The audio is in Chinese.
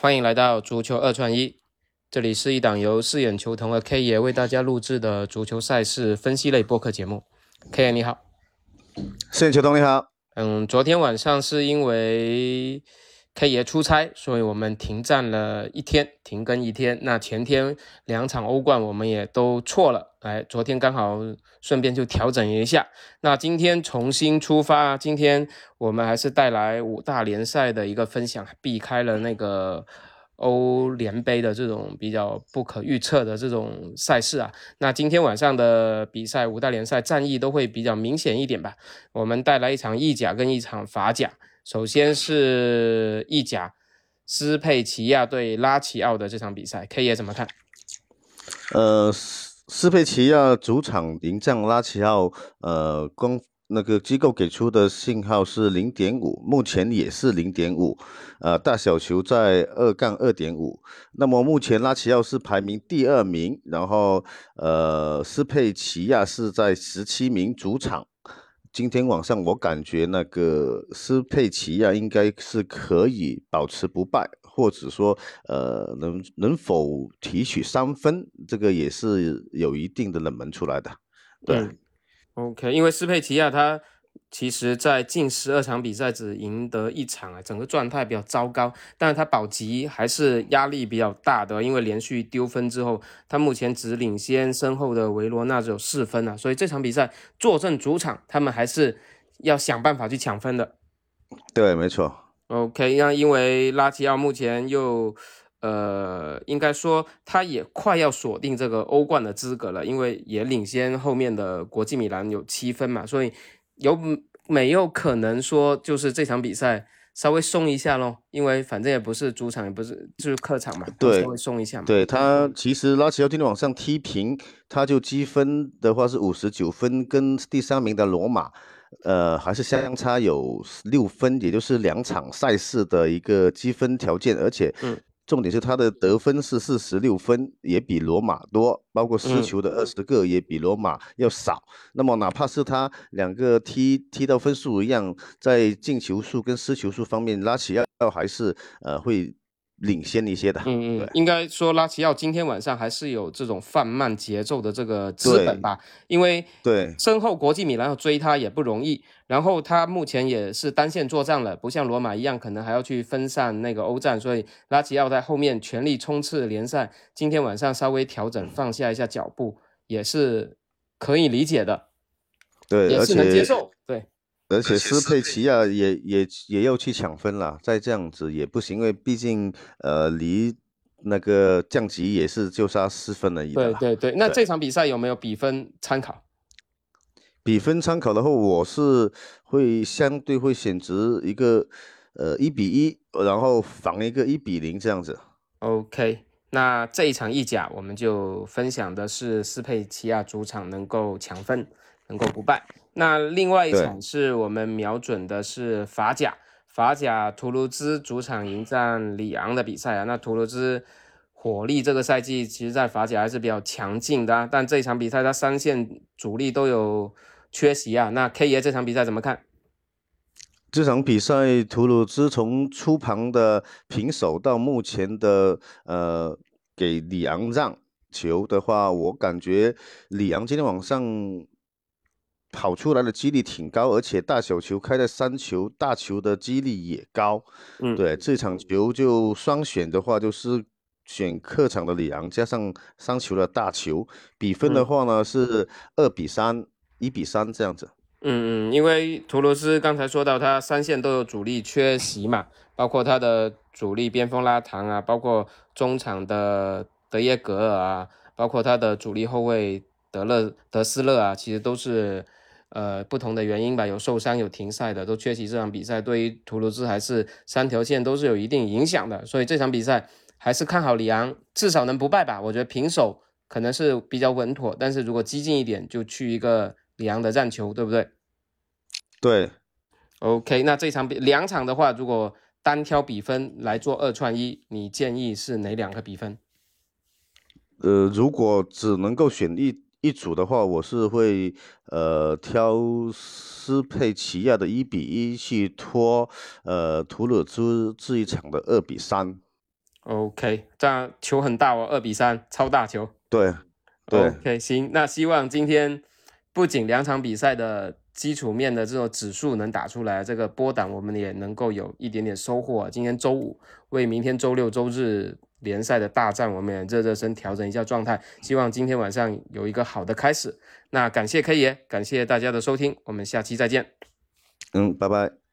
欢迎来到足球二串一，这里是一档由四眼球童和 K 爷为大家录制的足球赛事分析类播客节目。K 爷你好，四眼球童你好。嗯，昨天晚上是因为 K 爷出差，所以我们停战了一天，停更一天。那前天两场欧冠我们也都错了，哎，昨天刚好顺便就调整一下。那今天重新出发，今天我们还是带来五大联赛的一个分享，避开了那个欧联杯的这种比较不可预测的这种赛事啊。那今天晚上的比赛，五大联赛战役都会比较明显一点吧。我们带来一场意甲跟一场法甲。首先是意甲斯佩齐亚对拉齐奥的这场比赛，K 爷怎么看？呃，斯佩齐亚主场迎战拉齐奥，呃，光那个机构给出的信号是零点五，目前也是零点五，呃，大小球在二杠二点五。那么目前拉齐奥是排名第二名，然后呃，斯佩齐亚是在十七名主场。今天晚上我感觉那个斯佩齐亚应该是可以保持不败，或者说呃能能否提取三分，这个也是有一定的冷门出来的。对，OK，因为斯佩齐亚他。其实，在近十二场比赛只赢得一场啊，整个状态比较糟糕。但是他保级还是压力比较大的，因为连续丢分之后，他目前只领先身后的维罗纳只有四分啊。所以这场比赛坐镇主场，他们还是要想办法去抢分的。对，没错。OK，那因为拉齐奥目前又，呃，应该说他也快要锁定这个欧冠的资格了，因为也领先后面的国际米兰有七分嘛，所以。有没有可能说，就是这场比赛稍微松一下咯？因为反正也不是主场，也不是就是客场嘛，对，稍微松一下嘛。对他，其实拉齐奥今天往上踢平，他就积分的话是五十九分，跟第三名的罗马，呃，还是相差有六分，也就是两场赛事的一个积分条件，而且，嗯。重点是他的得分是四十六分，也比罗马多，包括失球的二十个也比罗马要少。那么哪怕是他两个踢踢到分数一样，在进球数跟失球数方面，拉齐奥还是呃会。领先一些的，嗯嗯，应该说拉齐奥今天晚上还是有这种放慢节奏的这个资本吧，因为对。身后国际米兰要追他也不容易，然后他目前也是单线作战了，不像罗马一样可能还要去分散那个欧战，所以拉齐奥在后面全力冲刺联赛，今天晚上稍微调整放下一下脚步也是可以理解的，对，也是能接受，对。而且斯佩齐亚也也也要去抢分了，再这样子也不行，因为毕竟呃离那个降级也是就差四分而已。对对对，那这场比赛有没有比分参考？比分参考的话，我是会相对会选择一个呃一比一，然后防一个一比零这样子。OK，那这一场意甲我们就分享的是斯佩齐亚主场能够抢分，能够不败。那另外一场是我们瞄准的是法甲，法甲图卢兹主场迎战里昂的比赛啊。那图卢兹火力这个赛季其实在法甲还是比较强劲的，但这场比赛他三线主力都有缺席啊。那 K 爷这场比赛怎么看？这场比赛图卢兹从出盘的平手到目前的呃给里昂让球的话，我感觉里昂今天晚上。跑出来的几率挺高，而且大小球开在三球，大球的几率也高。嗯，对，这场球就双选的话，就是选客场的里昂加上三球的大球。比分的话呢是二比三、一比三这样子。嗯嗯，因为图罗斯刚才说到他三线都有主力缺席嘛，包括他的主力边锋拉唐啊，包括中场的德耶格尔啊，包括他的主力后卫德勒德斯勒啊，其实都是。呃，不同的原因吧，有受伤，有停赛的，都缺席这场比赛，对于图卢兹还是三条线都是有一定影响的，所以这场比赛还是看好里昂，至少能不败吧。我觉得平手可能是比较稳妥，但是如果激进一点，就去一个里昂的战球，对不对？对，OK，那这场比两场的话，如果单挑比分来做二串一，你建议是哪两个比分？呃，如果只能够选一。一组的话，我是会呃挑斯佩齐亚的一比一去拖呃图鲁兹这一场的二比三。OK，这样球很大哦，二比三，超大球。对对，OK，行，那希望今天不仅两场比赛的基础面的这种指数能打出来，这个波档我们也能够有一点点收获。今天周五，为明天周六周日联赛的大战，我们也热热身，调整一下状态。希望今天晚上有一个好的开始。那感谢 K 爷，感谢大家的收听，我们下期再见。嗯，拜拜。